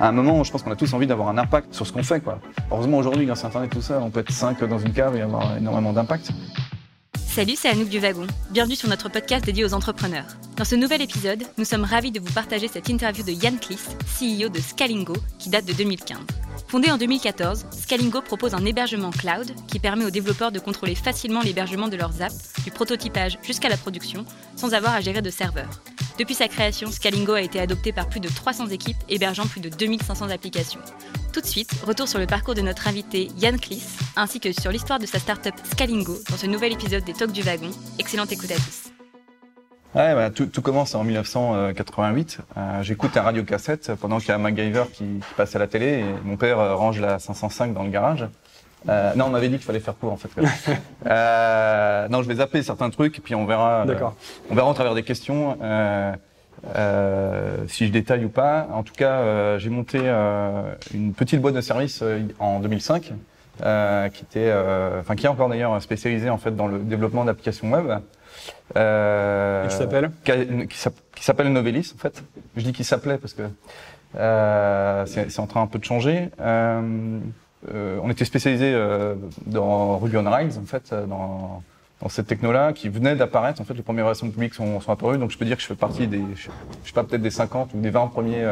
À un moment, je pense qu'on a tous envie d'avoir un impact sur ce qu'on fait. Quoi. Heureusement, aujourd'hui, grâce à Internet, tout ça, on peut être 5 dans une cave et avoir énormément d'impact. Salut, c'est Anouk du Wagon. Bienvenue sur notre podcast dédié aux entrepreneurs. Dans ce nouvel épisode, nous sommes ravis de vous partager cette interview de Yann Kliss, CEO de Scalingo, qui date de 2015. Fondé en 2014, Scalingo propose un hébergement cloud qui permet aux développeurs de contrôler facilement l'hébergement de leurs apps, du prototypage jusqu'à la production, sans avoir à gérer de serveurs. Depuis sa création, Scalingo a été adopté par plus de 300 équipes hébergeant plus de 2500 applications. Tout de suite, retour sur le parcours de notre invité Yann Kliss, ainsi que sur l'histoire de sa startup Scalingo dans ce nouvel épisode des Talks du Wagon. Excellente écoute à tous. Ouais, bah, tout, tout, commence en 1988. Euh, J'écoute un radiocassette pendant qu'il y a MacGyver qui, qui, passe à la télé et mon père euh, range la 505 dans le garage. Euh, non, on m'avait dit qu'il fallait faire court en fait. euh, non, je vais zapper certains trucs et puis on verra. Euh, on verra au travers des questions euh, si je détaille ou pas. En tout cas, j'ai monté une petite boîte de service en 2005 qui était, enfin qui est encore d'ailleurs spécialisée en fait dans le développement d'applications web. Euh, et qui s'appelle Qui s'appelle Novelis, en fait. Je dis qu'il s'appelait parce que euh, c'est en train un peu de changer. Euh, euh on était spécialisé euh, dans Ruby on Rails, en fait, euh, dans, dans cette techno-là, qui venait d'apparaître. En fait, les premières versions publiques sont, sont apparues, donc je peux dire que je fais partie des, je, sais pas, peut-être des 50 ou des 20 premiers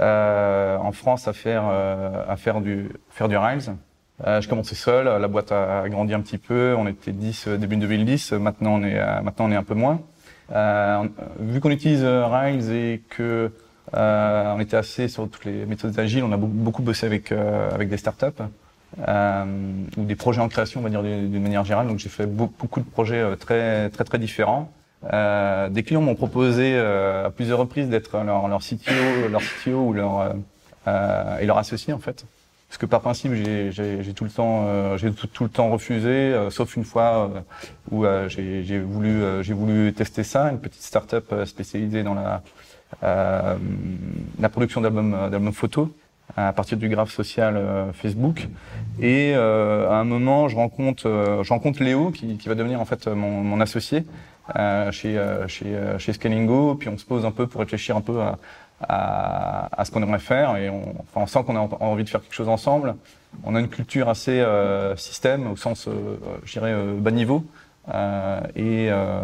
en France à faire, à faire du, faire du Rails. Euh, je commençais seul, la boîte a grandi un petit peu, on était 10 euh, début 2010, maintenant on est, euh, maintenant on est un peu moins. Euh, vu qu'on utilise Rails et que euh, on était assez sur toutes les méthodes agiles, on a beaucoup bossé avec, avec des startups ou des projets en création, on va dire d'une manière générale. Donc j'ai fait beaucoup de projets très très très différents. des clients m'ont proposé à plusieurs reprises d'être leur, leur CTO, leur CTO ou leur et leur associé en fait. Parce que par principe, j'ai tout le temps, euh, j'ai tout, le temps refusé, euh, sauf une fois euh, où euh, j'ai voulu, j'ai voulu tester ça, une petite start-up spécialisée dans la la production d'albums d'albums photos à partir du graphe social Facebook. Et à un moment, je rencontre, je rencontre Léo qui, qui va devenir en fait mon, mon associé chez chez chez Scalingo. Puis on se pose un peu pour réfléchir un peu à à, à ce qu'on aimerait faire et on, enfin, on sent qu'on a envie de faire quelque chose ensemble. On a une culture assez euh, système au sens, euh, je dirais, euh, bas niveau. Euh, et euh,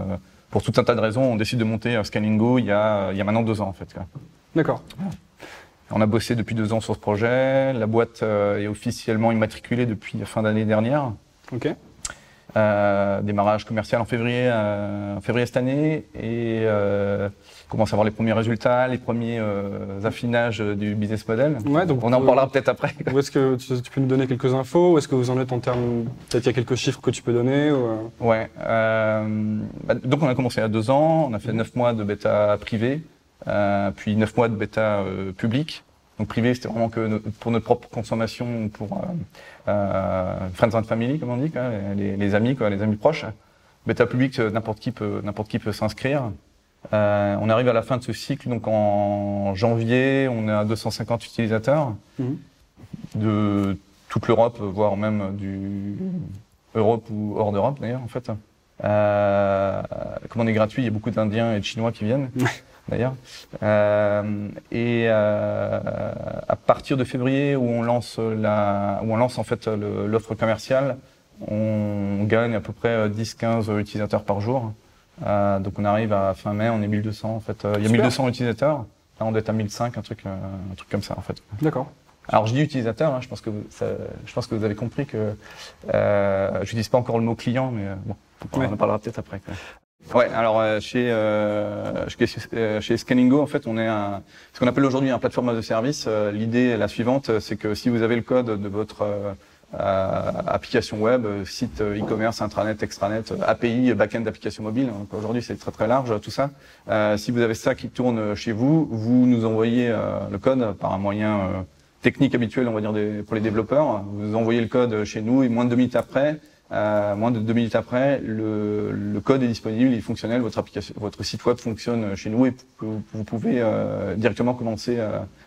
pour tout un tas de raisons, on décide de monter Scalingo il y a, il y a maintenant deux ans en fait. D'accord. On a bossé depuis deux ans sur ce projet. La boîte est officiellement immatriculée depuis la fin d'année dernière. Ok. Euh, démarrage commercial en février, euh, en février cette année et euh, commence à voir les premiers résultats, les premiers euh, affinages du business model. Ouais, donc on en parlera peut-être après. Où est-ce que tu, tu, peux nous donner quelques infos? Où est-ce que vous en êtes en termes Peut-être il y a quelques chiffres que tu peux donner ou... Ouais. Bah, donc on a commencé il y a deux ans. On a fait neuf mois de bêta privé, puis neuf mois de bêta public. Donc privé, c'était vraiment que pour notre propre consommation, pour euh, euh, friends and family, comme on dit, quoi, les, les, amis, quoi, les amis proches. Bêta public, euh, n'importe qui peut, n'importe qui peut s'inscrire. Euh, on arrive à la fin de ce cycle, donc en janvier, on est à 250 utilisateurs mmh. de toute l'Europe, voire même du Europe ou hors d'Europe d'ailleurs, en fait. Euh, comme on est gratuit, il y a beaucoup d'Indiens et de Chinois qui viennent d'ailleurs. Euh, et euh, à partir de février, où on lance la, où on lance en fait l'offre commerciale, on gagne à peu près 10-15 utilisateurs par jour. Euh, donc on arrive à fin mai, on est 1200 en fait. Il y a Super. 1200 utilisateurs. Là, on doit être à 1005, un truc, un truc comme ça en fait. D'accord. Alors je dis utilisateur, hein, je pense que vous, ça, je pense que vous avez compris que euh, je n'utilise pas encore le mot client, mais bon, on en parlera peut-être après. Quoi. Ouais, alors euh, chez, euh, chez, chez Scaningo, en fait, on est un, ce qu'on appelle aujourd'hui un plateforme de service. Euh, L'idée est la suivante, c'est que si vous avez le code de votre euh, application web, site e-commerce, intranet, extranet, API, backend d'application mobile, aujourd'hui c'est très très large tout ça. si vous avez ça qui tourne chez vous, vous nous envoyez le code par un moyen technique habituel, on va dire, pour les développeurs. Vous envoyez le code chez nous et moins de deux minutes après, euh, moins de deux minutes après, le, le, code est disponible, il est fonctionnel, votre application, votre site web fonctionne chez nous et vous, pouvez euh, directement commencer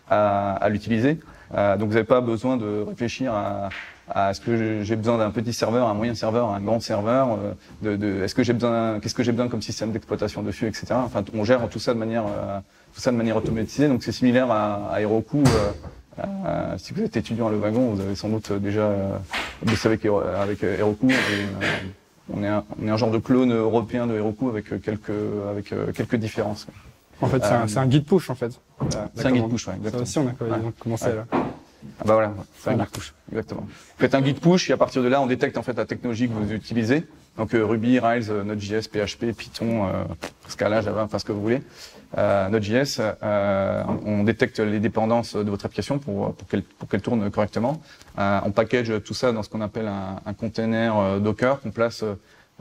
à, à l'utiliser. donc vous n'avez pas besoin de réfléchir à, à est-ce que j'ai besoin d'un petit serveur, un moyen serveur, un grand serveur, de, de est-ce que j'ai besoin, qu'est-ce que j'ai besoin comme système d'exploitation dessus, etc. Enfin, on gère tout ça de manière, tout ça de manière automatisée. Donc c'est similaire à, à Heroku. Euh, si vous êtes étudiant à Le Wagon, vous avez sans doute déjà euh, bossé avec, avec Heroku. Et, euh, on, est un, on est un genre de clone européen de Heroku avec quelques, avec quelques différences. En fait, c'est un, un, guide push, en fait. C'est un guide push, exactement. Ça aussi, on a commencé là. Ah bah voilà, c'est un guide push, exactement. Vous faites un guide push et à partir de là, on détecte en fait la technologie que vous utilisez. Donc Ruby, Rails, Node.js, PHP, Python, Scala, Java, enfin ce que vous voulez euh, Node.js, euh, on détecte les dépendances de votre application pour, pour qu'elle tourne correctement. Euh, on package tout ça dans ce qu'on appelle un, un container euh, Docker qu'on place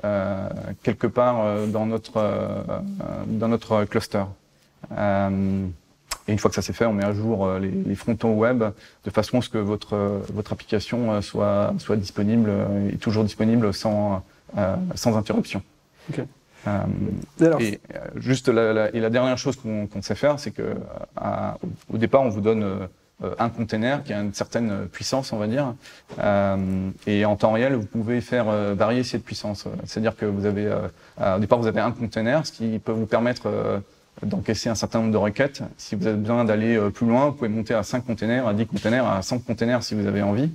euh, quelque part euh, dans notre dans notre cluster. et une fois que ça c'est fait, on met à jour les, les, frontons web de façon à ce que votre votre application soit soit disponible et toujours disponible sans sans interruption. Okay. Euh, et euh, juste la, la, et la dernière chose qu'on sait faire, c'est que à, au départ, on vous donne euh, un container qui a une certaine puissance, on va dire, euh, et en temps réel, vous pouvez faire euh, varier cette puissance. C'est-à-dire que vous avez, au départ, vous avez un container, ce qui peut vous permettre d'encaisser un certain nombre de requêtes. Si vous avez besoin d'aller plus loin, vous pouvez monter à 5 containers, à 10 containers, à 100 containers si vous avez envie.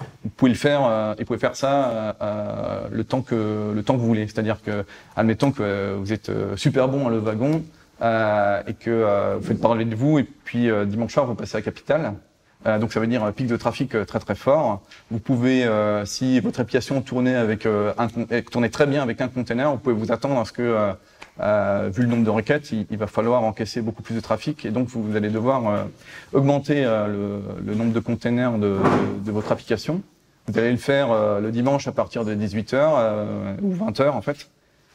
Euh, vous pouvez le faire euh, et vous pouvez faire ça euh, euh, le temps que le temps que vous voulez. C'est-à-dire que, admettons que vous êtes super bon à le wagon et que vous faites parler de vous et puis dimanche soir vous passez à Capitale. donc ça veut dire un pic de trafic très très fort. Vous pouvez, si votre application tournait avec un tournait très bien avec un container, vous pouvez vous attendre à ce que euh, vu le nombre de requêtes, il, il, va falloir encaisser beaucoup plus de trafic et donc vous, allez devoir euh, augmenter euh, le, le, nombre de containers de, de, de, votre application. Vous allez le faire euh, le dimanche à partir de 18h euh, ou 20h en fait,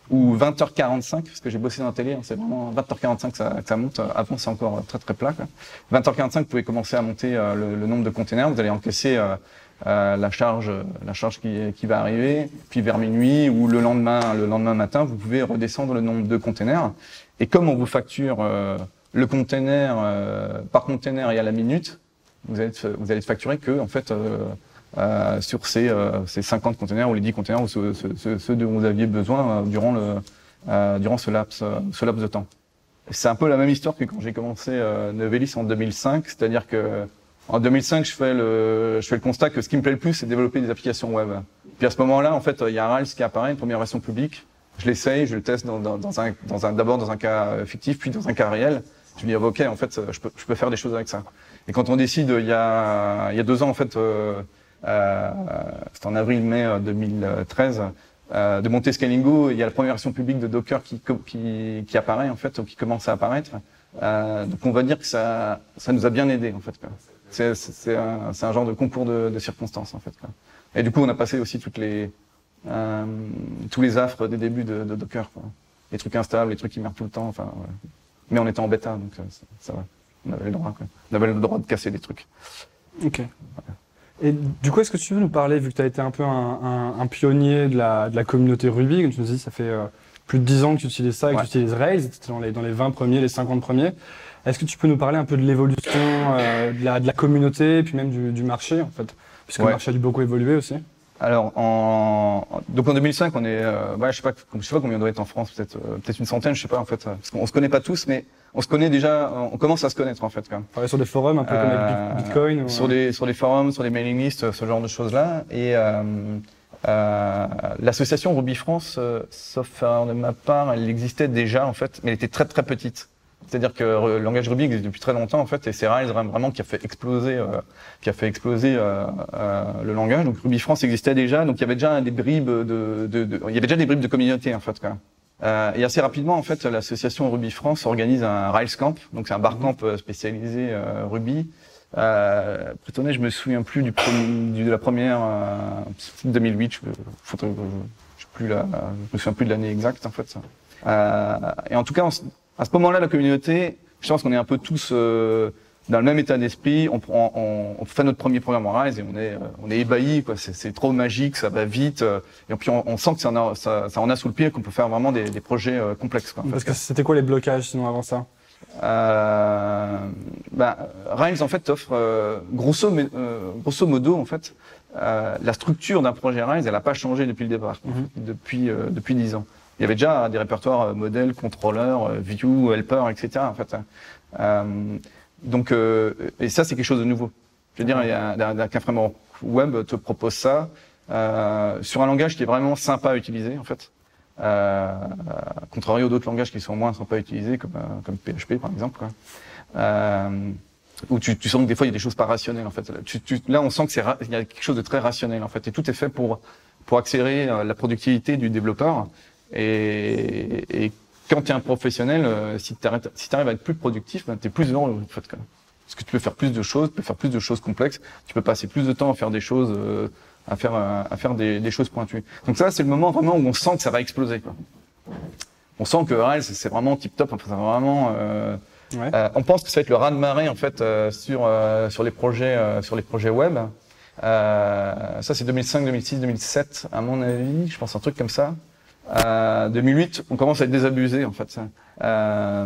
ou 20h45 parce que j'ai bossé dans la télé, hein, c'est vraiment 20h45 que ça, que ça monte. Avant c'est encore très très plat. Quoi. 20h45 vous pouvez commencer à monter le, le, nombre de containers. Vous allez encaisser euh, la charge, la charge qui, qui, va arriver, puis vers minuit ou le lendemain, le lendemain matin, vous pouvez redescendre le nombre de containers. Et comme on vous facture euh, le container euh, par container et à la minute, vous allez, vous allez facturer que en fait euh, sur ces, ces 50 containers ou les 10 containers ou ceux, ceux, ceux dont vous aviez besoin durant le durant ce laps ce laps de temps. C'est un peu la même histoire que quand j'ai commencé Novelis en 2005, c'est-à-dire que en 2005, je fais le, je fais le constat que ce qui me plaît le plus, c'est développer des applications web. Puis à ce moment-là, en fait, il y a Rails qui apparaît, une première version publique. Je l'essaye, je le teste dans, dans, dans un, dans un, d'abord dans un cas fictif, puis dans un cas réel. Je me dis, ok, en fait, je peux, je peux faire des choses avec ça. Et quand on décide, il y a, il y a deux ans, en fait, euh, euh, c'était en avril-mai 2013, euh, euh, de monter Scalingo, il y a la première version publique de Docker qui, qui, qui apparaît, en fait, ou qui commence à apparaître. Euh, donc on va dire que ça, ça nous a bien aidé, en fait. C'est un, un, genre de concours de, de, circonstances en fait. Quoi. Et du coup, on a passé aussi toutes les euh, tous les affres des débuts de, de, Docker, quoi. les trucs instables, les trucs qui merdent tout le temps. Enfin, ouais. mais on était en bêta, donc euh, ça, ça, va. On avait le droit, quoi. On avait le droit de casser des trucs. Ok. Et du coup, est-ce que tu veux nous parler, vu que tu as été un peu un, un, un, pionnier de la, de la communauté Ruby, comme tu nous dis, ça fait euh, plus de 10 ans que tu utilises ça et que tu utilises Rails, dans les, dans les 20 premiers, les 50 premiers. Est-ce que tu peux nous parler un peu de l'évolution euh, de, la, de, la, communauté et puis même du, du marché en fait? Puisque ouais. le marché a dû beaucoup évoluer aussi. Alors, en, donc en 2005, on est, euh, ouais, je sais pas, je sais pas combien on doit être en France, peut-être, euh, peut-être une centaine, je sais pas en fait, parce qu'on se connaît pas tous, mais on se connaît déjà, on commence à se connaître en fait quand même. Ouais, sur des forums, un peu comme avec euh, Bitcoin. Ou... Sur des sur des forums, sur des mailing lists, ce genre de choses là, et l'association Ruby France, sauf de ma part, elle existait déjà en fait, mais elle était très très petite. C'est-à-dire que le langage Ruby existe depuis très longtemps en fait, et c'est Rails vraiment qui a fait exploser, euh, qui a fait exploser euh, euh, le langage. Donc Ruby France existait déjà, donc il y avait déjà des bribes de, de, de il y avait déjà des bribes de communauté en fait. Quoi. Euh, et assez rapidement en fait, l'association Ruby France organise un Rails Camp, donc c'est un barcamp euh, spécialisé euh, Ruby. Euh, je me souviens plus du, premier, du de la première 2008. Je, je me souviens plus de l'année exacte en fait. et en tout cas, on, à ce moment-là, la communauté, je pense qu'on est un peu tous euh, dans le même état d'esprit, on, prend- on, on fait notre premier programme en Rise et on est, euh, on est ébahi. C'est, trop magique, ça va vite, euh, et puis on, on sent que ça en a, ça, ça en a sous le pied, qu'on peut faire vraiment des, des projets euh, complexes. Quoi, Parce que c'était quoi les blocages sinon avant ça? Euh, Rails en fait offre euh, grosso, euh, grosso modo en fait euh, la structure d'un projet Rails, elle n'a pas changé depuis le départ, depuis euh, depuis dix ans. Il y avait déjà des répertoires euh, modèles, contrôleurs, euh, view, helper, etc. En fait. Euh, donc euh, et ça c'est quelque chose de nouveau. Je veux dire, il y a qu'un framework web te propose ça euh, sur un langage qui est vraiment sympa à utiliser en fait. Euh, contrario d'autres langages qui sont moins sympas à utiliser, comme, comme PHP par exemple. Quoi. Euh, où tu, tu sens que des fois il y a des choses pas rationnelles en fait. Tu, tu- là on sent que c'est il y a quelque chose de très rationnel en fait et tout est fait pour pour accélérer la productivité du développeur et, et quand tu es un professionnel, euh, si tu arrives si à être plus productif, ben, tu es plus heureux en fait. Quoi. Parce que tu peux faire plus de choses, tu peux faire plus de choses complexes, tu peux passer plus de temps à faire des choses, euh, à faire euh, à faire des, des choses pointues. Donc ça c'est le moment vraiment où on sent que ça va exploser. Quoi. On sent que Rails c'est vraiment tip top, enfin, vraiment euh, Ouais. euh, on pense que ça va être le raz de marée en fait euh, sur euh, sur les projets euh, sur les projets web. Euh, ça c'est 2005, 2006, 2007 à mon avis, je pense un truc comme ça. Euh, 2008, on commence à être désabusé en fait, Euh,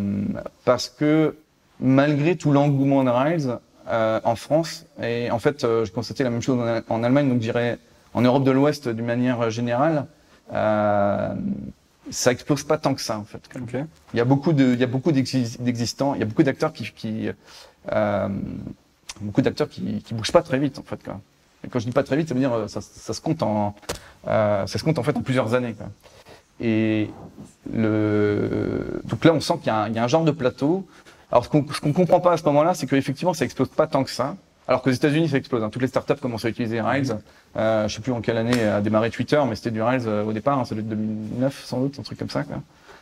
parce que malgré tout l'engouement de Rails euh, en France et en fait euh, je constatais la même chose en, en Allemagne, donc je dirais en Europe de l'Ouest d'une manière générale, euh, ça explose pas tant que ça en fait. Ok. Il y a beaucoup de, il y a beaucoup d'exis- d'existants, il y a beaucoup d'acteurs qui, qui euh, beaucoup d'acteurs qui, qui bougent pas très vite en fait. Quoi. Et quand je dis pas très vite, ça veut dire euh, ça, ça se compte en, euh, ça se compte en fait en plusieurs années. Quoi. Et le, donc là, on sent qu'il y, a un- il y a un genre de plateau. Alors ce qu'on ce qu'on comprend pas à ce moment-là, c'est qu'effectivement, ça explose pas tant que ça. Alors qu'aux États-Unis, ça explose. hein. Toutes les startups commencent à utiliser Rails. Euh, je sais plus en quelle année a démarré Twitter, mais c'était du Rails euh, au départ. hein, ça doit être 2009 sans doute, un truc comme ça. Quoi.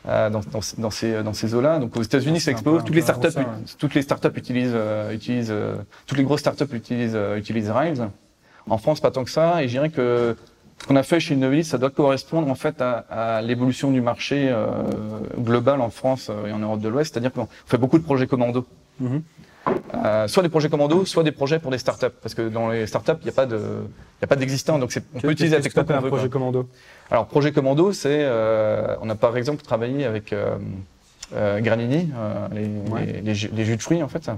Euh, dans, dans, dans ces dans ces eaux-là. Donc aux États-Unis, ça un explose. peu- Toutes les startups, ça, ouais. toutes les startups utilisent euh, utilisent euh, toutes les grosses startups utilisent euh, utilisent Rails. En France, pas tant que ça. Et je dirais que ce qu'on a fait chez Novelis, ça doit correspondre en fait à, à l'évolution du marché euh, global en France euh, et en Europe de l'Ouest. C'est-à-dire qu'on fait beaucoup de projets commando. Mhm. Euh, soit des projets commando, soit des projets pour des startups. Parce que dans les startups, il n'y a pas de, il y a pas d'existant. Donc c'est, on peut utiliser la un projet quoi. commando Alors projet commando, c'est, euh, on a par exemple travaillé avec euh, euh, Granini, euh, les, Ouais. les, les jus, les jus de fruits en fait.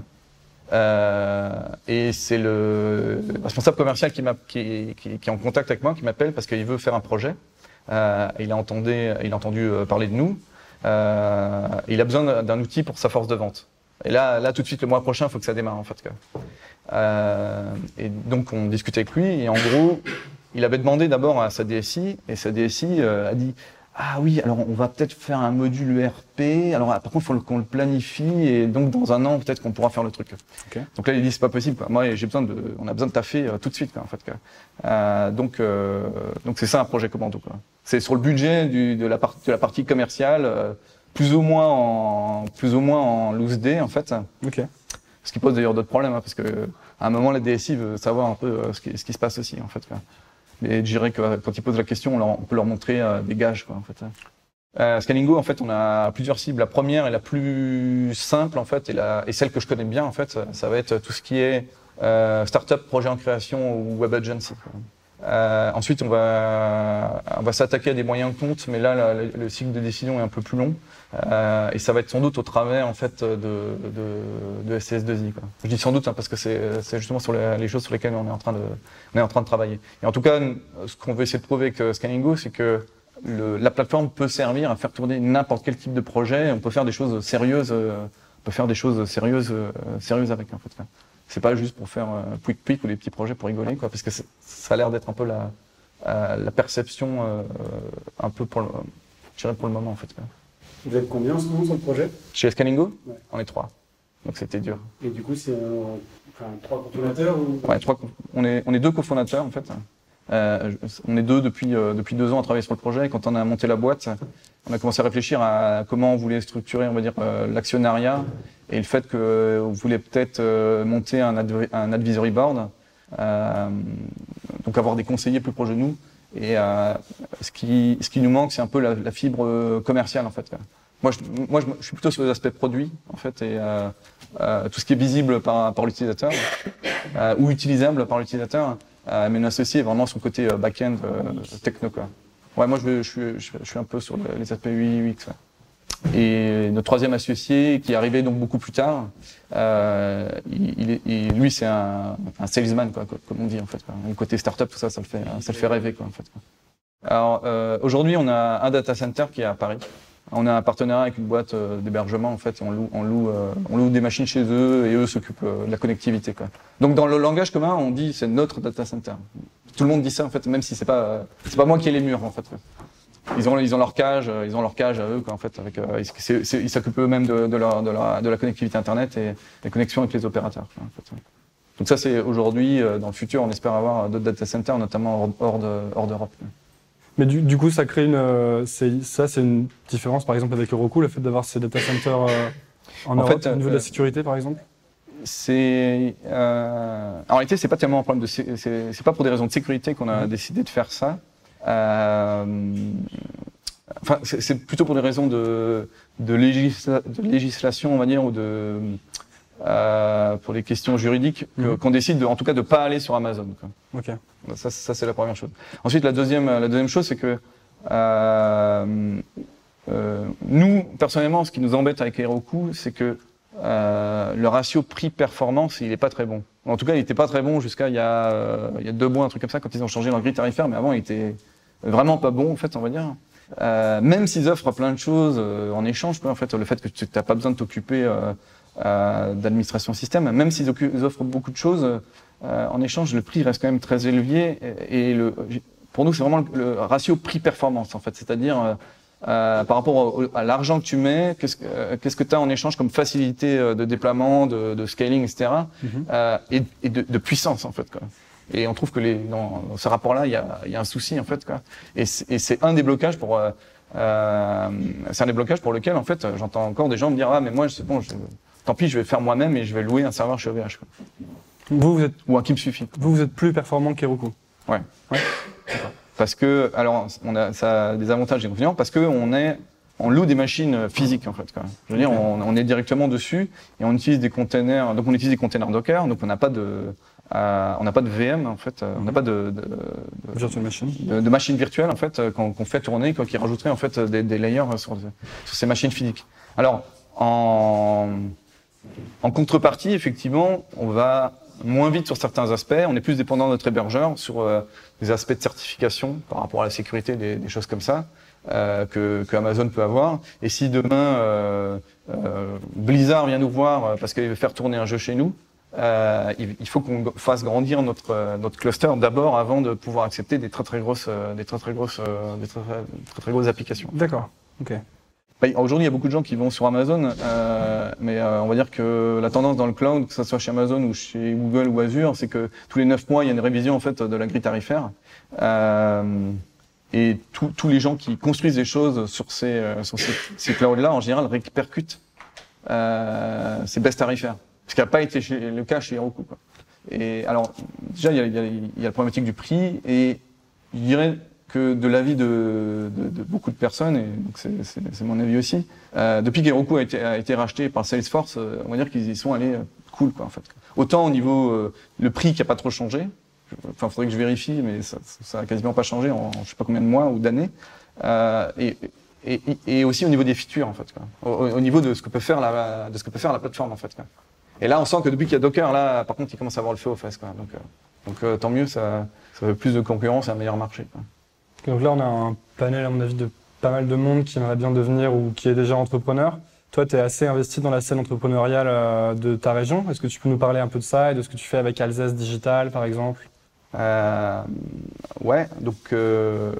Euh, et c'est le responsable commercial qui, qui, qui, est en contact avec moi, qui m'appelle parce qu'il veut faire un projet. Euh, il a entendu, euh, parler de nous. Il a besoin d'un- outil pour sa force de vente. Et là, là tout de suite, le mois prochain, il faut que ça démarre en fait. et donc on discutait avec lui et en gros, il avait demandé d'abord à sa DSI et sa DSI a dit ah oui alors on va peut-être faire un module ERP alors ah, par contre il faut qu'on le planifie et donc dans un an peut-être qu'on pourra faire le truc. Ok. Donc là il dit c'est pas possible quoi. moi j'ai besoin de on a besoin de taffer euh, tout de suite quoi, en fait quoi. Euh, donc euh, donc c'est ça un projet commando quoi. C'est sur le budget du, de la partie de la partie commerciale euh, plus ou moins en plus ou moins en loose day en fait. Ok. Ce qui pose d'ailleurs d'autres problèmes, hein, parce que à un moment, la DSI veut savoir un peu euh, ce, qui, ce qui se passe aussi, en fait. Quoi. Mais je dirais que quand ils posent la question, on, peut leur montrer euh, des gages, quoi, en fait. Euh, Scalingo, en fait, on a plusieurs cibles. La première et la plus simple, en fait, et, la, et celle que je connais bien, en fait, ça, va être tout ce qui est euh, startup, projet en création ou web agency. Euh, ensuite, on va, on va s'attaquer à des moyens de compte, mais là, le cycle de décision est un peu plus long. Euh, et ça va être sans doute au travers en fait de, de, de SCS2I. Quoi. Je dis sans doute hein, parce que c'est justement sur les, les choses sur lesquelles on est en train de, on est en train de travailler. Et en tout cas, ce qu'on veut essayer de prouver avec euh, Scaningo, c'est que le, la plateforme peut servir à faire tourner n'importe quel type de projet. On peut faire des choses sérieuses, euh, on peut faire des choses sérieuses, euh, sérieuses avec en fait. C'est pas juste pour faire euh, quick quick ou des petits projets pour rigoler, quoi, parce que ça a l'air d'être un peu la, euh, la perception un peu pour le, je pour le moment en fait. Vous êtes combien en ce moment sur le projet? Chez Scalingo, Ouais. on est trois. Donc c'était dur. Et du coup, c'est euh, enfin, trois cofondateurs ou... Ouais, trois, co- on, est, on est deux cofondateurs en fait. Euh, on est deux depuis, euh, depuis deux ans à travailler sur le projet. Et quand on a monté la boîte, on a commencé à réfléchir à comment on voulait structurer, on va dire, euh, l'actionnariat et le fait qu'on voulait peut-être euh, monter un, un advisory board, euh, donc avoir des conseillers plus proches de nous. Et euh, ce, qui, ce qui nous manque, c'est un peu la, la fibre commerciale en fait. Moi, je, moi je, suis plutôt sur les aspects produits en fait, et, euh, euh, tout ce qui est visible par, par l'utilisateur ou utilisable par l'utilisateur. Mais associé vraiment son côté back-end techno. Quoi. Ouais, moi je, je, je, je suis un peu sur le- les aspects UX. ouais. Et notre troisième associé, qui est arrivé donc beaucoup plus tard, euh, il, il lui c'est un, un salesman, quoi, co- comme on dit en fait. Quoi. Le côté startup, tout ça, ça le fait, ça le fait rêver, quoi, en fait. quoi. Alors euh, aujourd'hui, on a un data center qui est à Paris. On a un partenariat avec une boîte euh, d'hébergement en fait, on loue, on loue, euh, on loue des machines chez eux et eux s'occupent euh, de la connectivité. Quoi. Donc dans le langage commun, on dit c'est notre data center. Tout le monde dit ça en fait, même si c'est pas c'est pas moi qui ai les murs en fait. Ils ont ils ont leur cage, euh, ils ont leur cage à eux quoi, en fait. Avec, euh, ils s'occupent eux-mêmes de, de, leur, de, leur- de la connectivité internet et des connexions avec les opérateurs. quoi, en fait. Donc ça c'est aujourd'hui, euh, dans le futur, on espère avoir d'autres data centers, notamment hors, hors de- hors d'Europe. Mais du, du coup, ça crée une. ça, c'est une différence, par exemple, avec Heroku, le fait d'avoir ces data centers en, En Europe, fait, au niveau de la sécurité, par exemple? C'est euh, en réalité c'est pas tellement un problème de c'est c'est pas pour des raisons de sécurité qu'on a décidé de faire ça. Euh, enfin c'est plutôt pour des raisons de de, législa- de législation on va dire ou de euh, pour les questions juridiques que- Mhm. qu'on décide de, en tout cas de pas aller sur Amazon. Quoi. Ok. Ça, ça c'est la première chose. Ensuite, la deuxième, la deuxième chose, c'est que euh, euh, nous, personnellement, ce qui nous embête avec Heroku, c'est que euh, le ratio prix-performance, il est pas très bon. En tout cas, il était pas très bon jusqu'à il y a, euh, il y a deux mois, un truc comme ça, quand ils ont changé leur grille tarifaire, mais avant, il était vraiment pas bon, en fait, on va dire. Euh, même s'ils offrent plein de choses euh, en échange, en fait, le fait que tu n'as pas besoin de t'occuper euh, d'administration système, même s'ils offrent beaucoup de choses, en échange, le prix reste quand même très élevé. Et, et le, pour nous, c'est vraiment le, le ratio prix-performance, en fait. C'est-à-dire, euh, par rapport au- à l'argent que tu mets, qu'est-ce que euh, qu'est-ce que tu as en échange comme facilité euh, de déploiement, de, de scaling, etc. Mhm. euh, et et de, de puissance, en fait. Quoi. Et on trouve que les, dans, dans ce rapport-là, il y a, y a un souci, en fait. Quoi. Et c'est un des blocages pour... Euh, euh, c'est un des blocages pour lequel, en fait, j'entends encore des gens me dire « Ah, mais moi, c'est bon, je, tant pis, je vais faire moi-même et je vais louer un serveur chez OVH. Quoi. Vous, vous êtes, Ou un qui me suffit. vous, vous êtes plus performant qu'Heroku. Parce que, alors, on a, ça a des avantages et des inconvénients, parce que on est, on loue des machines physiques, en fait, quoi. Je veux dire, on, on est directement dessus et on utilise des containers, donc on utilise des containers Docker, donc on n'a pas de, euh, on n'a pas de VM, en fait, euh, on n'a pas de, de, de- Virtual Machine. de, de machines virtuelles en fait euh, qu'on qu'on fait tourner, quoi, qui rajouterait en fait des, des layers euh, sur, sur ces machines physiques. Alors en, en contrepartie, effectivement, on va moins vite sur certains aspects. On est plus dépendant de notre hébergeur sur euh, des aspects de certification par rapport à la sécurité, des, des choses comme ça. euh, que, que Amazon peut avoir. Et si demain euh, euh, Blizzard vient nous voir euh, parce qu'il veut faire tourner un jeu chez nous, euh, il, faut qu'on fasse grandir notre notre cluster d'abord avant de pouvoir accepter des très très grosses des très très grosses des très, très, très, très grosses applications. D'accord. Ok. Bah, Aujourd'hui, il y a beaucoup de gens qui vont sur Amazon, euh, mais euh, on va dire que la tendance dans le cloud, que ce soit chez Amazon ou chez Google ou Azure, c'est que tous les neuf mois, il y a une révision en fait de la grille tarifaire. Euh, et tous les gens qui construisent des choses sur ces, euh, sur ces, ces clouds-là, en général, répercutent euh, ces baisses tarifaires. Ce qui n'a pas été le cas chez Heroku. Quoi. Et alors, déjà, il y, a, y a, y a la problématique du prix, et je dirais que de l'avis de, de, de beaucoup de personnes, et donc c'est mon avis aussi, euh, depuis qu'Heroku a été, a été racheté par Salesforce, euh, on va dire qu'ils y sont allés euh, cool, quoi, en fait. Autant au niveau euh, le prix qui a pas trop changé, enfin, faudrait que je vérifie, mais ça, ça a quasiment pas changé en, en je sais pas combien de mois ou d'années, euh, et, et, et aussi au niveau des features, en fait, quoi. Au, au niveau de ce que peut faire la, de ce que peut faire la plateforme, en fait. Quoi. Et là, on sent que depuis qu'il y a Docker, là, par contre, il commence à avoir le feu aux fesses, quoi. Donc, donc tant mieux, ça, ça fait plus de concurrence et un meilleur marché. Quoi. Donc là, on a un panel, à mon avis, de pas mal de monde qui aimerait bien devenir ou qui est déjà entrepreneur. Toi, tu es assez investi dans la scène entrepreneuriale euh, de ta région. Est-ce que tu peux nous parler un peu de ça et de ce que tu fais avec Alsace Digital, par exemple? Euh, ouais, donc euh,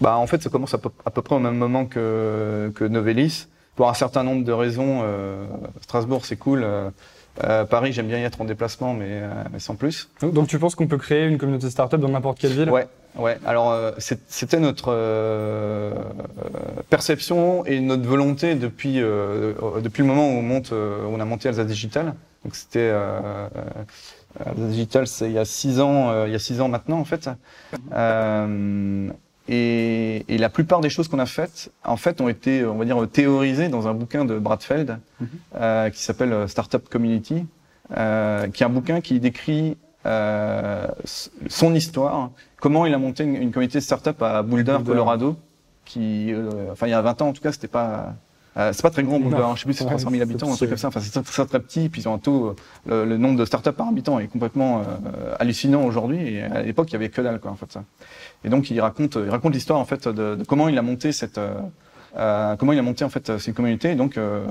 bah, en fait ça commence à peu, près au même moment que, que Novelis. Pour un certain nombre de raisons, euh, Strasbourg c'est cool. Euh, Paris j'aime bien y être en déplacement, mais, euh, mais sans plus. Donc, donc tu penses qu'on peut créer une communauté startup dans n'importe quelle ville? Ouais, ouais. Alors euh, c'était notre perception et notre volonté depuis depuis le moment où on monte, où on a monté Alsace Digital. Donc c'était Alsace Digital, c'est il y a six ans, il y a six ans maintenant en fait. Et, et, la plupart des choses qu'on a faites, en fait, ont été, on va dire, théorisées dans un bouquin de Bradfeld Mhm. euh, qui s'appelle euh, Startup Community, euh, qui est un bouquin qui décrit euh, son histoire, comment il a monté une, une communauté de startup à Boulder, Boulder. Colorado, qui, euh, enfin, il y a 20 ans, en tout cas, c'était pas, euh, c'est pas très grand, Boulder. Je sais plus, c'est Ouais, 300 000 c'est habitants, un truc comme ça. Enfin, c'est très, très, très petit. Puis ils ont un taux, le, le nombre de startups par habitant est complètement euh, hallucinant aujourd'hui. Et à l'époque, il y avait que dalle, quoi, en fait. Ça. Et donc, il raconte, il raconte l'histoire, en fait, de, de comment il a monté cette, euh, euh, comment il a monté en fait ces communautés. Et donc, euh,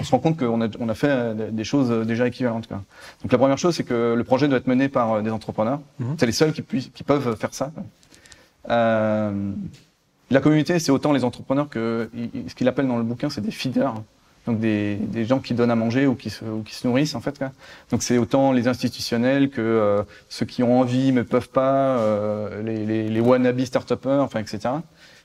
on se rend compte qu'on a, on a fait des- choses déjà équivalentes. Quoi. Donc, la première chose, c'est que le projet doit être mené par euh, des entrepreneurs. Mhm. C'est les seuls qui, puissent, qui peuvent faire ça. Euh, la communauté, c'est autant les entrepreneurs que ce qu'il appelle dans le bouquin, c'est des feeders. Donc des, des gens qui donnent à manger ou qui se, ou qui se nourrissent en fait. Quoi. Donc c'est autant les institutionnels que euh, ceux qui ont envie mais peuvent pas, euh, les, les, les wannabe start-upers, enfin etc.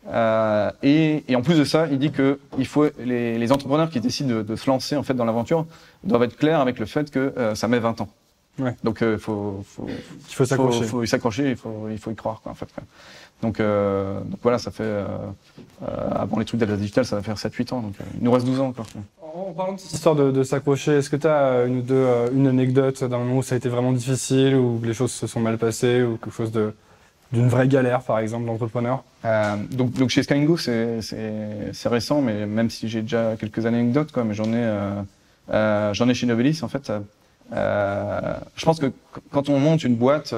Euh, et, et en plus de ça, il dit que il faut les, les entrepreneurs qui décident de, de se lancer en fait dans l'aventure doivent être clairs avec le fait que euh, ça met 20 ans. Ouais. Donc euh, faut, faut, Il faut s'accrocher. faut, faut s'accrocher, il faut, il faut y croire, quoi, en fait. quoi. Donc, euh, donc voilà, ça fait, euh, euh, avant les trucs d'Atlas Digital, ça va faire 7-8 ans, donc euh, il nous reste 12 ans encore. En parlant de cette histoire de, de s'accrocher, est-ce que tu as une ou deux, euh, une anecdote d'un moment où ça a été vraiment difficile, où les choses se sont mal passées, ou quelque chose de d'une vraie galère, par exemple, d'entrepreneur? Euh, donc, donc chez Skylingo, c'est, c'est, c'est récent, mais même si j'ai déjà quelques anecdotes, quoi, mais j'en ai, euh, euh, j'en ai chez Novelis, en fait. Euh, je pense que qu- quand on monte une boîte,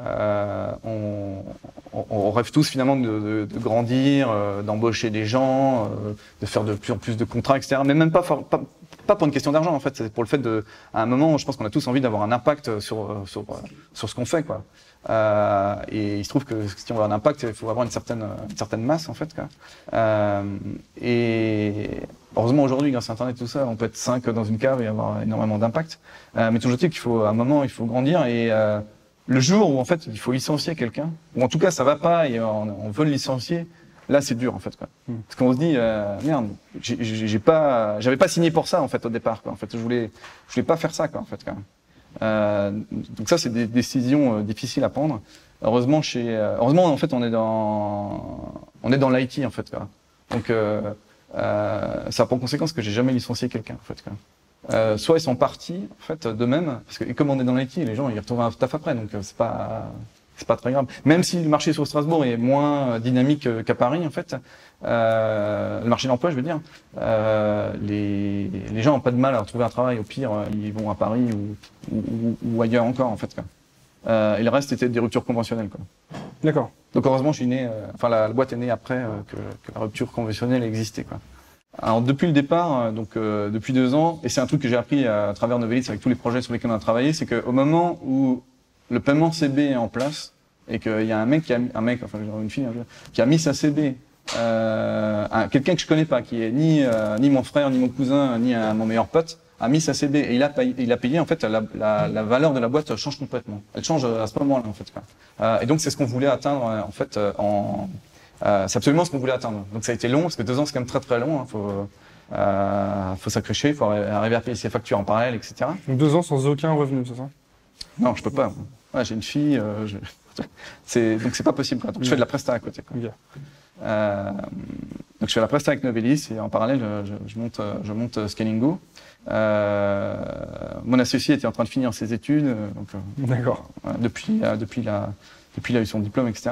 euh, euh, on, on, on rêve tous finalement de, de, de grandir, euh, d'embaucher des gens, euh, de faire de plus en plus de contrats, etc. Mais même pas, pas, pas pour une question d'argent, en fait. C'est pour le fait de, à un moment, je pense qu'on a tous envie d'avoir un impact sur, sur, sur ce qu'on fait, quoi. Euh, et il se trouve que si on veut un impact, il faut avoir une certaine, une certaine masse, en fait. Quoi. Euh, et heureusement, aujourd'hui, grâce à Internet, tout ça, on peut être cinq dans une cave et avoir énormément d'impact. Euh, mais toujours est-il qu'il faut, à un moment, il faut grandir. Et euh, le jour où, en fait, il faut licencier quelqu'un, ou en tout cas, ça va pas et on, on veut le licencier, là, c'est dur, en fait. Quoi. Mm. Parce qu'on se dit, euh, merde, j'ai- j'ai j'ai pas, j'avais pas signé pour ça, en fait, au départ. Quoi. En fait, je voulais, je voulais pas faire ça, quoi, en fait. Quoi. Euh, donc ça, c'est des décisions euh, difficiles à prendre. Heureusement, chez, euh, heureusement, en fait, on est dans, on est dans l'IT, en fait. Quoi. Donc, euh, euh, ça a pour conséquence que j'ai jamais licencié quelqu'un, en fait. Quoi. Euh, soit ils sont partis, en fait, d'eux-mêmes, parce que et comme on est dans l'IT, les gens ils retrouvent un taf après, donc euh, c'est pas, c'est pas très grave. Même si le marché sur Strasbourg est moins euh, dynamique euh, qu'à Paris, en fait, euh, le marché de l'emploi, je veux dire, euh, les, les gens ont pas de mal à retrouver un travail. Au pire, ils vont à Paris ou, ou, ou ailleurs encore, en fait. Quoi. Euh, et le reste, c'était des ruptures conventionnelles. Quoi. D'accord. Donc heureusement, je suis né, enfin la, la boîte est née après que, que la rupture conventionnelle existait. Quoi. Alors depuis le départ, euh, donc euh, depuis deux ans, et c'est un truc que j'ai appris à, travers Novelis avec tous les projets sur lesquels on a travaillé, c'est qu'au moment où le paiement CB est en place et qu'il y a un mec qui a mis, un mec, enfin une fille, hein, qui a mis sa CB euh, quelqu'un que je connais pas, qui est ni euh, ni mon frère, ni mon cousin, ni mon meilleur pote, a mis sa CB et il a payé, il a payé en fait la, la, la valeur de la boîte change complètement. Elle change à ce moment-là en fait. Quoi. Euh, et donc c'est ce qu'on voulait atteindre euh, en fait euh, en euh, c'est absolument ce qu'on voulait atteindre. Donc ça a été long parce que deux ans c'est quand même très très long. Hein. Faut euh, faut s'accrocher, il faut arri- arriver à payer ses factures en parallèle, etc. Donc deux ans sans aucun revenu, c'est ça? Non, je peux pas. Ouais, j'ai une fille. Euh, je... c'est donc c'est pas possible. Quoi. Donc je fais de la presta à côté. Quoi. Euh, donc je fais la presta avec Novelis et en parallèle je, monte euh, je monte euh, Scalingo. Euh, mon associé était en train de finir ses études, euh, donc euh, D'accord. depuis euh, depuis la depuis il a eu son diplôme, etc.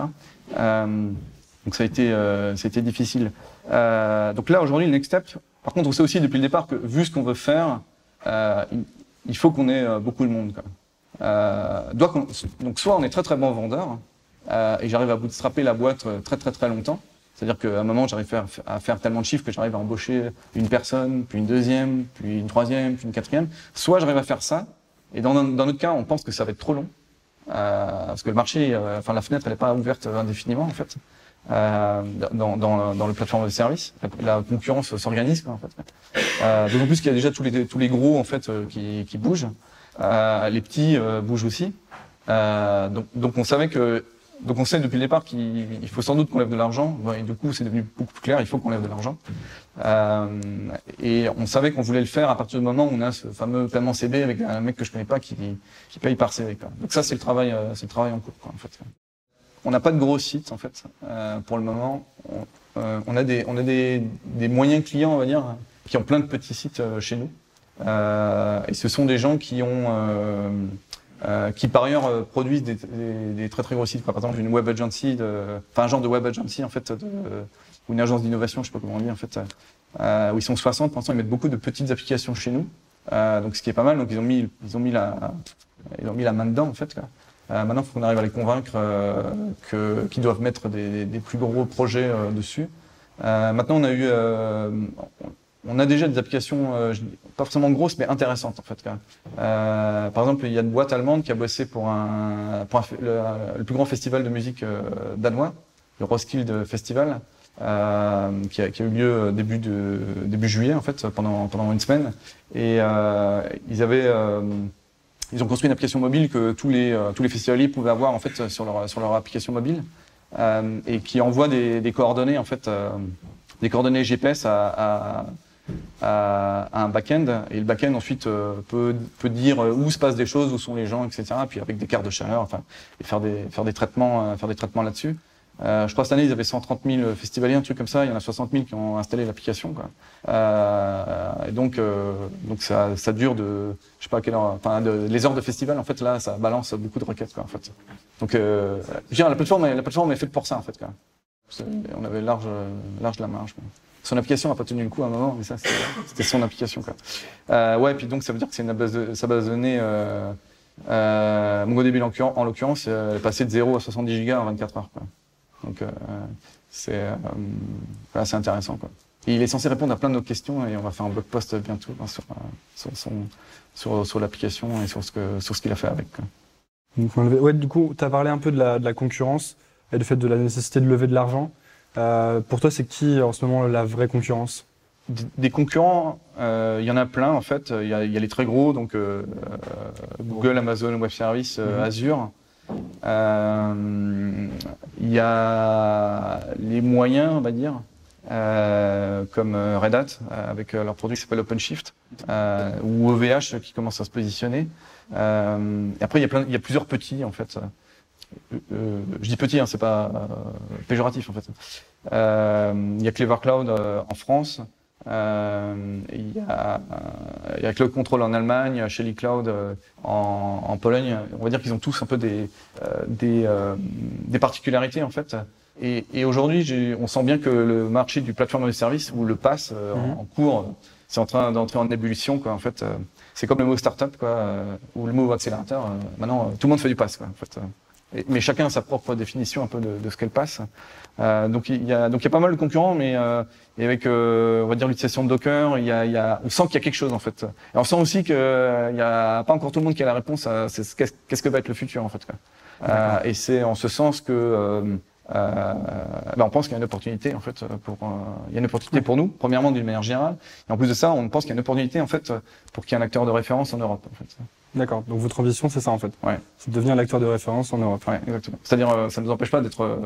Euh, donc ça a été euh, ça a été difficile. Euh, donc là aujourd'hui le next step. Par contre on sait aussi depuis le départ que vu ce qu'on veut faire, euh, il, faut qu'on ait euh, beaucoup de monde. Quoi. Euh, doit qu'on- donc soit on est très très bon vendeur euh, et j'arrive à bootstrapper la boîte euh, très très très longtemps. C'est-à-dire qu'à un moment, j'arrive à faire, tellement de chiffres que j'arrive à embaucher une personne, puis une deuxième, puis une troisième, puis une quatrième. Soit j'arrive à faire ça, et dans, dans notre cas, on pense que ça va être trop long, euh, parce que le marché, euh, enfin la fenêtre, elle n'est pas ouverte indéfiniment en fait. Euh, dans, dans, dans le plateforme de service, la, concurrence s'organise quoi, en fait. Euh, D'autant plus qu'il y a déjà tous les tous les gros en fait euh, qui, qui bougent, Euh, les petits euh, bougent aussi. Donc, donc on savait que donc on sait depuis le départ qu'il il faut sans doute qu'on lève de l'argent. Et du coup, c'est devenu beaucoup plus clair. Il faut qu'on lève de l'argent. Et on savait qu'on voulait le faire à partir du moment où on a ce fameux paiement CB avec un mec que je connais pas qui, qui paye par CB. Quoi. Donc ça, c'est le travail, c'est le travail en cours. Quoi, en fait. On n'a pas de gros sites en fait euh, pour le moment. On, euh, on a des on a des, des moyens clients on va dire qui ont plein de petits sites euh, chez nous. Et ce sont des gens qui ont euh, qui par ailleurs produisent des, des- des très très gros sites. Par exemple, une web agency, enfin un genre de web agency en fait, de, ou une agence d'innovation, je sais pas comment on dit en fait, où ils sont 60. Pour l'instant, ils mettent beaucoup de petites applications chez nous. Donc ce qui est pas mal. Donc ils ont mis ils ont mis la ils ont mis la main dedans en fait. Quoi. Euh, maintenant, il faut qu'on arrive à les convaincre euh, que qu'ils doivent mettre des, des plus gros projets euh, dessus. Maintenant, on a eu on a déjà des applications, euh, pas forcément grosses, mais intéressantes en fait. quoi. Euh, par exemple, il y a une boîte allemande qui a bossé pour un, pour un le, plus grand festival de musique euh, danois, le Roskilde Festival, qui, a, qui a eu lieu début de début juillet en fait, pendant pendant une semaine. Et ils avaient ils ont construit une application mobile que tous les euh, tous les festivaliers pouvaient avoir en fait sur leur sur leur application mobile euh, et qui envoie des, des coordonnées en fait euh, des coordonnées GPS à, à, à, un back-end et le back-end ensuite euh, peut, peut dire euh, où se passent des choses, où sont les gens, etc. Puis avec des cartes de chaleur, enfin, et faire des faire des traitements, euh, faire des traitements là-dessus. Euh, je crois cette année ils avaient 130 000 festivaliers, un truc comme ça. Il y en a 60 000 qui ont installé l'application. Euh, et donc euh, donc ça, ça dure de je sais pas à quelle heure, enfin de- les heures de festival en fait là ça balance beaucoup de requêtes quoi en fait. Donc euh, je dire, la plateforme la plateforme est faite pour ça en fait quoi. On avait large large la marge. quoi. Son application n'a pas tenu le coup à un moment, mais ça, c'était son application. Quoi. Euh, ouais, puis donc ça veut dire que c'est une base de, sa base de données. Euh, euh, MongoDB en l'occurrence- en l'occurrence, elle est passée de 0 à 70 gigas en 24 heures. Quoi. Donc euh, c'est euh, voilà, c'est intéressant. Quoi. Et il est censé répondre à plein d'autres questions et on va faire un blog post bientôt hein, sur, euh, sur, son, sur, sur l'application et sur ce que sur ce qu'il a fait avec. Quoi. Donc, ouais, du coup, tu as parlé un peu de la, de la concurrence et du fait de la nécessité de lever de l'argent. Euh, pour toi, c'est qui en ce moment la vraie concurrence? Des- Des concurrents, euh, il y en a plein en fait. Il y a, il y a les très gros, donc euh, euh, Google, Amazon Web Service, euh, Mhm. Azure. Euh, Il y a les moyens, on va dire, euh, comme euh, Red Hat euh, avec leur produit qui s'appelle OpenShift euh, ou OVH qui commence à se positionner. Et après, il y a plusieurs petits en fait. Je dis petit, hein, c'est pas péjoratif en fait. Il y a Clever Cloud en France. Euh, il, y a, euh, il y a Cloud Control en Allemagne, Shelly Cloud euh, en, en Pologne. On va dire qu'ils ont tous un peu des, euh, des, euh, des particularités en fait. Et, et aujourd'hui, on sent bien que le marché du plateforme de service ou le pass euh, en- en, cours, c'est en train d'entrer en ébullition. Quoi, en fait, c'est comme le mot startup quoi, euh, ou le mot accélérateur. maintenant, tout le monde fait du pass. Quoi, en fait. Et- mais chacun a sa propre définition un peu de, de ce qu'elle passe. Euh, donc il y a donc il y a pas mal de concurrents, mais euh, et avec euh, on va dire l'utilisation de Docker, il y a, il y a on sent qu'il y a quelque chose en fait. Et on sent aussi que euh, il y a pas encore tout le monde qui a la réponse à qu'est-ce que va être le futur en fait. Quoi. Euh, et c'est en ce sens que euh, euh, ben, on pense qu'il y a une opportunité en fait pour euh, il y a une opportunité pour nous premièrement d'une manière générale et en plus de ça on pense qu'il y a une opportunité en fait pour qu'il y ait un acteur de référence en Europe en fait. D'accord. Donc votre ambition, c'est ça en fait. Ouais. C'est de devenir l'acteur de référence en Europe. Ouais, exactement. C'est-à-dire euh, ça ne nous empêche pas d'être euh,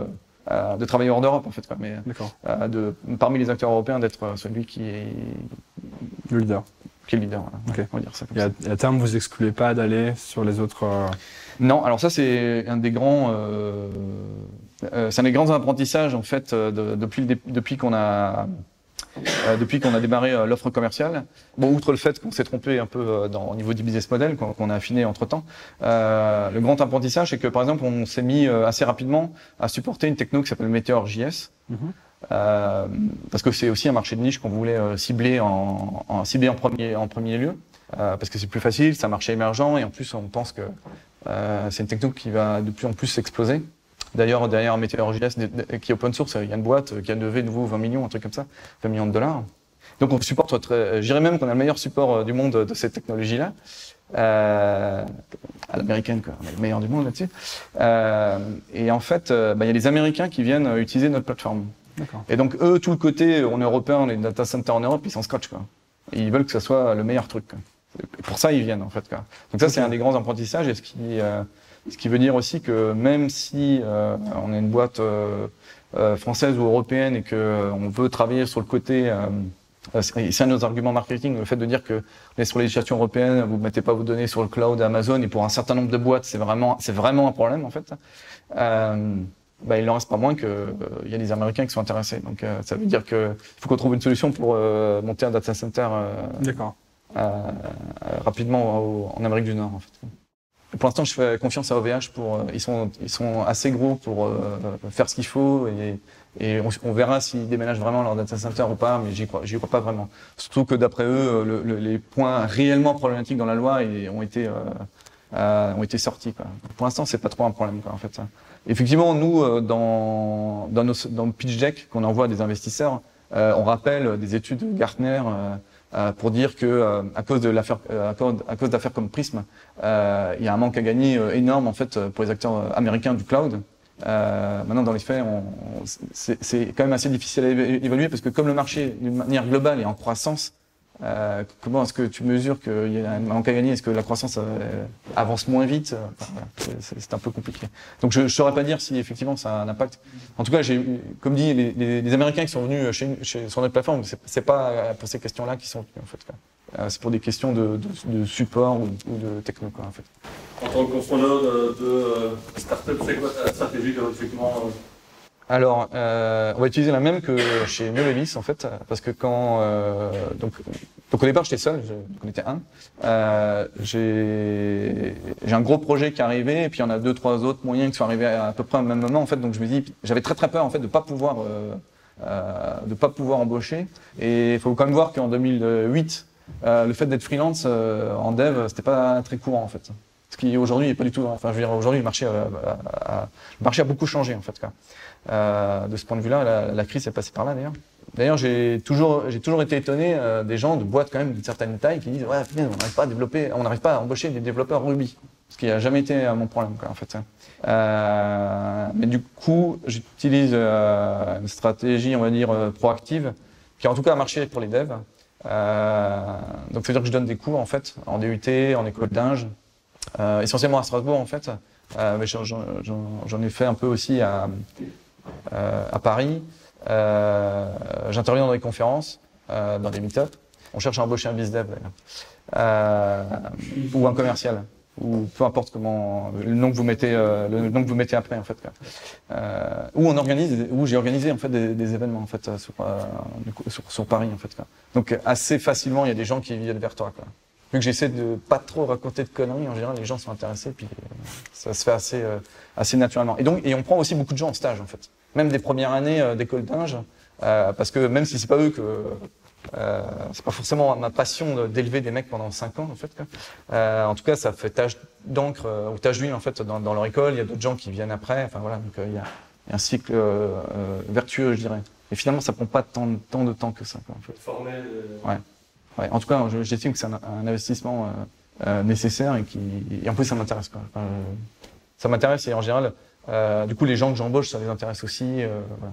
euh, de travailler hors d'Europe en fait quoi, mais D'accord. euh, de, parmi les acteurs européens d'être euh, celui qui est, Le leader. qui est le leader. Voilà. Ok. On va dire ça comme Et à, ça. et à terme, vous excluez pas d'aller sur les autres. euh, Non, alors ça c'est un des grands, euh, euh, c'est un des grands apprentissages en fait de- depuis le depuis qu'on a euh, depuis qu'on a démarré euh, l'offre commerciale. Bon, outre le fait qu'on s'est trompé un peu euh, dans, au niveau du business model, qu'on a affiné entre temps, le grand apprentissage c'est que par exemple on s'est mis euh, assez rapidement à supporter une techno qui s'appelle Meteor.js. Mhm. Euh, parce que c'est aussi un marché de niche qu'on voulait euh, cibler en, en cibler en premier en premier lieu euh, parce que c'est plus facile, c'est un marché émergent et en plus on pense que euh, c'est une techno qui va de plus en plus s'exploser. D'ailleurs, derrière Meteor.js, qui est open source, il y a une boîte qui a levé de nouveau 20 millions, un truc comme ça, 20 millions de dollars. Donc on supporte très, euh, je dirais même qu'on a le meilleur support euh, du monde de cette technologie-là. Euh, à l'américaine, quoi. On est le meilleur du monde là-dessus. Euh, et en fait, euh, bah, il y a les Américains qui viennent utiliser notre plateforme. D'accord. Et donc eux, tout le côté, on est européen, on est data center en Europe, ils s'en scotchent quoi. Et ils veulent que ça soit le meilleur truc. Quoi. Pour ça, ils viennent en fait. Quoi. Donc ça, c'est un des grands apprentissages, et ce qui, euh, ce qui veut dire aussi que même si euh, on est une boîte euh, euh, française ou européenne et que euh, on veut travailler sur le côté euh, euh, c'est un de nos arguments marketing, le fait de dire que est sur les législations européennes, vous mettez pas vos données sur le cloud Amazon, et pour un certain nombre de boîtes, c'est vraiment, c'est vraiment un problème en fait. Euh, bah, il n'en reste pas moins qu'il il y a des Américains qui sont intéressés. Donc ça veut dire qu'il faut qu'on trouve une solution pour monter un data center rapidement en Amérique du Nord. En fait. Pour l'instant, je fais confiance à OVH pour. ils sont ils sont assez gros pour faire ce qu'il faut et et on, verra s'ils déménagent vraiment leur data center ou pas, mais j'y crois, j'y crois pas vraiment. Surtout que d'après eux, le, les points réellement problématiques dans la loi ont été euh, euh, ont été sortis. Quoi. Pour l'instant, c'est pas trop un problème, quoi, en fait. Effectivement, nous, euh, dans dans, nos, dans le pitch deck qu'on envoie à des investisseurs, euh, on rappelle des études Gartner. Euh, pour dire que à cause de l'affaire, à cause d'affaires comme Prism, il y a un manque à gagner énorme en fait pour les acteurs américains du cloud. Euh, maintenant, dans les faits, c'est quand même assez difficile à évaluer parce que comme le marché, d'une manière globale, est en croissance, euh, comment est-ce que tu mesures qu'il y a un manque à gagner? Est-ce que la croissance euh, avance moins vite? C'est un peu compliqué. Donc je ne saurais pas dire si effectivement ça a un impact. En tout cas, comme dit, les, Américains qui sont venus chez, sur notre plateforme, c'est pas pour ces questions-là qu'ils sont venus en fait. Euh, c'est pour des questions de, support ou, de techno en fait. En tant que cofondeur de, de euh, startup, c'est quoi ta stratégie de recrutement euh alors, euh, on va utiliser la même que chez Novelis en fait, parce que quand euh, donc, donc au départ j'étais seul, j'en étais un. Euh, j'ai j'ai un gros projet qui est arrivé et puis il y en a deux trois autres moyens qui sont arrivés à, peu près au même moment en fait. Donc je me dis, j'avais très très peur en fait de pas pouvoir euh, de pas pouvoir embaucher. Et il faut quand même voir qu'en 2008 euh, le fait d'être freelance euh, en dev, c'était pas très courant en fait. Ce qui aujourd'hui n'est pas du tout. Enfin, je veux dire, aujourd'hui, le marché, a, a, le marché a beaucoup changé en fait. Quoi. Euh, de ce point de vue-là, la, la, crise est passée par là d'ailleurs. D'ailleurs, j'ai toujours, j'ai toujours été étonné euh, des gens de boîtes quand même d'une certaine taille qui disent ouais, on n'arrive pas à développer, on n'arrive pas à embaucher des développeurs Ruby, ce qui a jamais été mon problème quoi, en fait. Euh, mais du coup, j'utilise une stratégie, on va dire proactive, qui en tout cas a marché pour les devs. Euh, donc, ça veut dire que je donne des cours en fait, en DUT, en école d'Inge, euh, essentiellement à Strasbourg en fait. Euh, mais j'en ai fait un peu aussi à, à Paris. J'interviens dans des conférences, dans des meet-ups. On cherche à embaucher un business dev ou un commercial ou peu importe comment le nom que vous mettez euh, le nom que vous mettez après en fait euh, où on organise où j'ai organisé en fait des, des, événements en fait sur, euh, sur, sur Paris en fait quoi. donc assez facilement il y a des gens qui viennent vers toi quoi. Vu que j'essaie de pas trop raconter de conneries en général les gens sont intéressés puis ça se fait assez euh, assez naturellement et donc et on prend aussi beaucoup de gens en stage en fait même des premières années euh, d'école d'Inge parce que même si c'est pas eux que euh, c'est pas forcément ma passion d'élever des mecs pendant 5 ans en fait. Euh, en tout cas, ça fait tâche d'encre euh, ou tâche d'huile en fait dans, dans, leur école. Il y a d'autres gens qui viennent après. Enfin voilà, donc euh, il y, a, il y, a, un cycle euh, vertueux, je dirais. Et finalement, ça prend pas tant, tant de temps que ça. Quoi, en fait. Formel. Ouais. Ouais. En tout cas, j'estime que c'est un, un, investissement nécessaire et qui et en plus ça m'intéresse. Enfin, ça m'intéresse et en général, du coup, les gens que j'embauche, ça les intéresse aussi. voilà.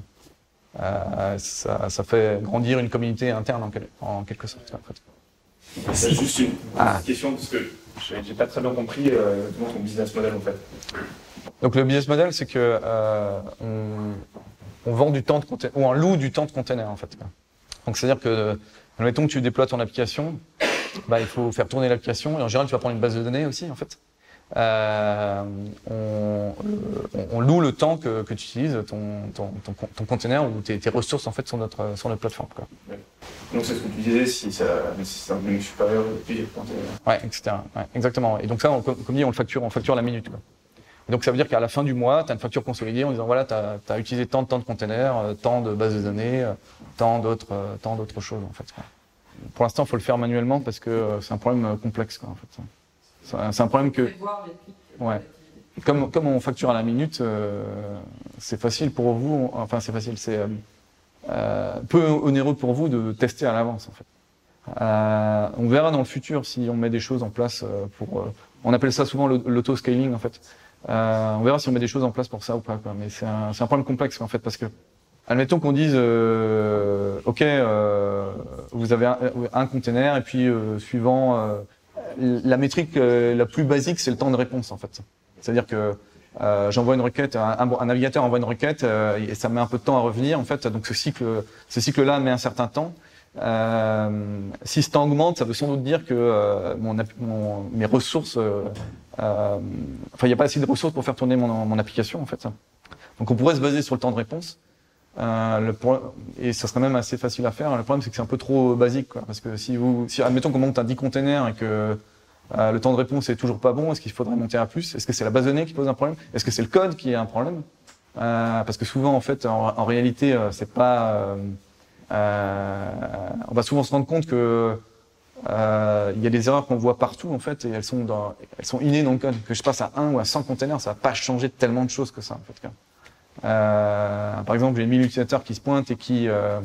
Euh, ça, ça, fait grandir une communauté interne en, quel, en quelque sorte. En fait. C'est juste une ah. question parce que j'ai pas très bien compris euh, ton business model en fait. Donc le business model, c'est que euh, on, on, vend du temps de ou on loue du temps de container en fait. Donc c'est-à-dire que, admettons que tu déploies ton application, bah, il faut faire tourner l'application et en général tu vas prendre une base de données aussi en fait. Euh, on, on, loue le temps que, que tu utilises ton, ton, ton, ton conteneur ou tes, tes, ressources en fait sur notre, sur notre plateforme. Quoi. Donc c'est ce que tu disais, si, ça, si c'est un volume supérieur, puis Ouais, etc. Ouais, exactement. Et donc ça, on, comme dit, on le facture, on facture la minute. Quoi. Donc ça veut dire qu'à la fin du mois, tu as une facture consolidée en disant voilà, tu as, utilisé tant de temps de containers, euh, tant de bases de données, euh, tant d'autres, tant d'autres choses en fait. Pour l'instant, il faut le faire manuellement parce que c'est un problème complexe quoi, en fait. C'est un problème que. Ouais. Comme, comme on facture à la minute, euh, c'est facile pour vous, enfin c'est facile, c'est euh, euh, peu onéreux pour vous de tester à l'avance en fait. Euh, on verra dans le futur si on met des choses en place pour. Euh, on appelle ça souvent l'auto-scaling en fait. Euh, on verra si on met des choses en place pour ça ou pas. Quoi. Mais c'est un, un, problème complexe en fait parce que, admettons qu'on dise, ok, vous avez un, un container et puis suivant la métrique euh, la plus basique, c'est le temps de réponse en fait. C'est-à-dire que euh, j'envoie une requête, un, un, navigateur envoie une requête euh, et ça met un peu de temps à revenir en fait. Donc ce cycle, ce cycle-là met un certain temps. Euh, si temps augmente, ça veut sans doute dire que euh, mon, mon, mes ressources, euh, enfin il n'y a pas assez de ressources pour faire tourner mon, mon application en fait. Donc on pourrait se baser sur le temps de réponse. Euh, le et ça serait même assez facile à faire. Le problème, c'est que c'est un peu trop basique, quoi. Parce que si vous, si, admettons qu'on monte à 10 containers et que euh, le temps de réponse est toujours pas bon, est-ce qu'il faudrait monter à plus? Est-ce que c'est la base de données qui pose un problème? Est-ce que c'est le code qui a un problème? Euh, Parce que souvent, en fait, en, en réalité, euh, c'est pas. Euh, on va souvent se rendre compte que euh, il y a des erreurs qu'on voit partout en fait et elles sont dans, elles sont innées dans le code. Que je passe à 1 ou à 100 containers, ça va pas changer tellement de choses que ça en fait. Euh, par exemple, j'ai 1000 utilisateurs qui se pointent et qui euh,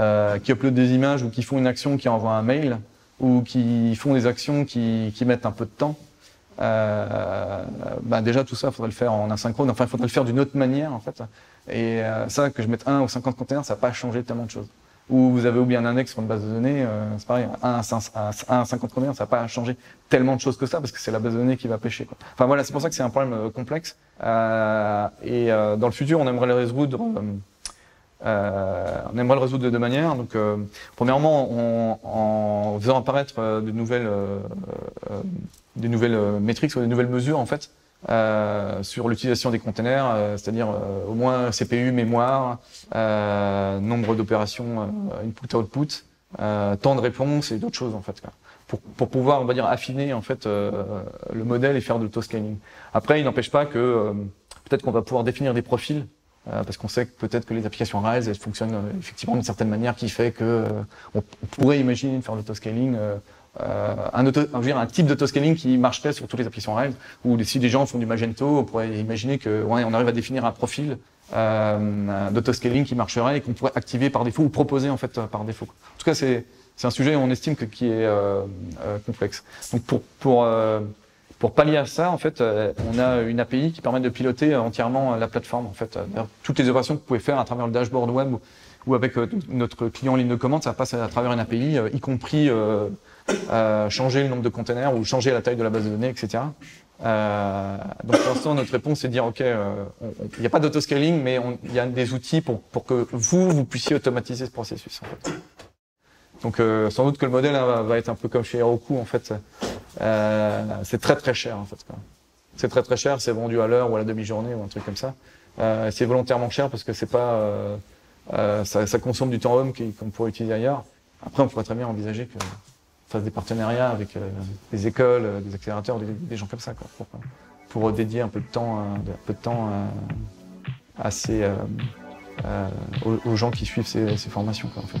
euh, qui uploadent des images ou qui font une action qui envoie un mail ou qui font des actions qui, qui mettent un peu de temps. Euh, bah déjà tout ça, faudrait le faire en asynchrone. Enfin, il faudrait le faire d'une autre manière en fait. Et euh, ça, que je mette 1 ou 50 containers, ça va pas changer tellement de choses. Ou vous avez oublié un index sur une base de données, euh, c'est pareil, 1 à, 5, à 1 à 50 containers, ça va pas changer tellement de choses que ça parce que c'est la base de données qui va pêcher. Quoi. Enfin voilà, c'est pour ça que c'est un problème euh, complexe. Et dans le futur, on aimerait le résoudre. euh, on aimerait le résoudre de deux manières. Donc, euh, premièrement, en, faisant apparaître de nouvelles, des nouvelles métriques ou des nouvelles mesures en fait euh, sur l'utilisation des containers, euh, c'est-à-dire euh, au moins CPU, mémoire, euh, nombre d'opérations euh, input-output, temps de réponse et d'autres choses en fait. quoi. Pour, pour pouvoir, on va dire, affiner en fait le modèle et faire de l'autoscaling. Après, il n'empêche pas que peut-être qu'on va pouvoir définir des profils parce qu'on sait que peut-être que les applications Rails elles fonctionnent effectivement d'une certaine manière qui fait que on, pourrait imaginer de faire l'autoscaling euh, euh, un, auto, un, je veux dire, un type d'autoscaling qui marcherait sur toutes les applications Rails ou si des gens font du Magento on pourrait imaginer que ouais, on arrive à définir un profil euh, d'autoscaling qui marcherait et qu'on pourrait activer par défaut ou proposer en fait euh, par défaut. En tout cas c'est c'est un sujet on estime que, qui est euh, euh, complexe. Donc pour pour euh, pour pallier à ça, en fait, on a une API qui permet de piloter entièrement la plateforme. En fait, toutes les opérations que vous pouvez faire à travers le dashboard web ou, avec euh, notre client en ligne de commande, ça passe à travers une API, euh, y compris euh, changer le nombre de containers ou changer la taille de la base de données, etc. Euh, donc pour l'instant, notre réponse c'est de dire ok, il n'y a pas d'autoscaling, mais il y a des outils pour que vous vous puissiez automatiser ce processus. En fait. Donc euh, sans doute que le modèle hein, va, être un peu comme chez Heroku en fait. C'est très très cher en fait. C'est très très cher, c'est vendu à l'heure ou à la demi-journée ou un truc comme ça. C'est volontairement cher parce que c'est pas, euh, ça, ça consomme du temps homme qu'on pourrait utiliser ailleurs. Après, on pourrait très bien envisager que fasse des partenariats avec euh, des écoles, euh, des accélérateurs, des, gens comme ça, quoi, pour, pour dédier un peu de temps, un peu de temps à aux, aux gens qui suivent ces, ces formations, quoi, en fait.